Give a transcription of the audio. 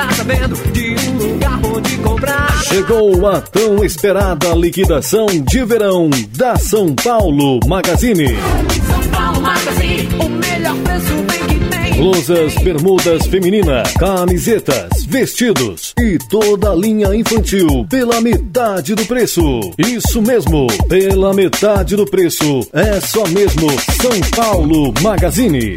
tá sabendo de um lugar onde comprar. Chegou a tão esperada liquidação de verão da São Paulo Magazine. São Paulo Magazine, o melhor preço bem que tem. Blusas, bermudas feminina, camisetas, vestidos e toda a linha infantil pela metade do preço. Isso mesmo, pela metade do preço. É só mesmo São Paulo Magazine.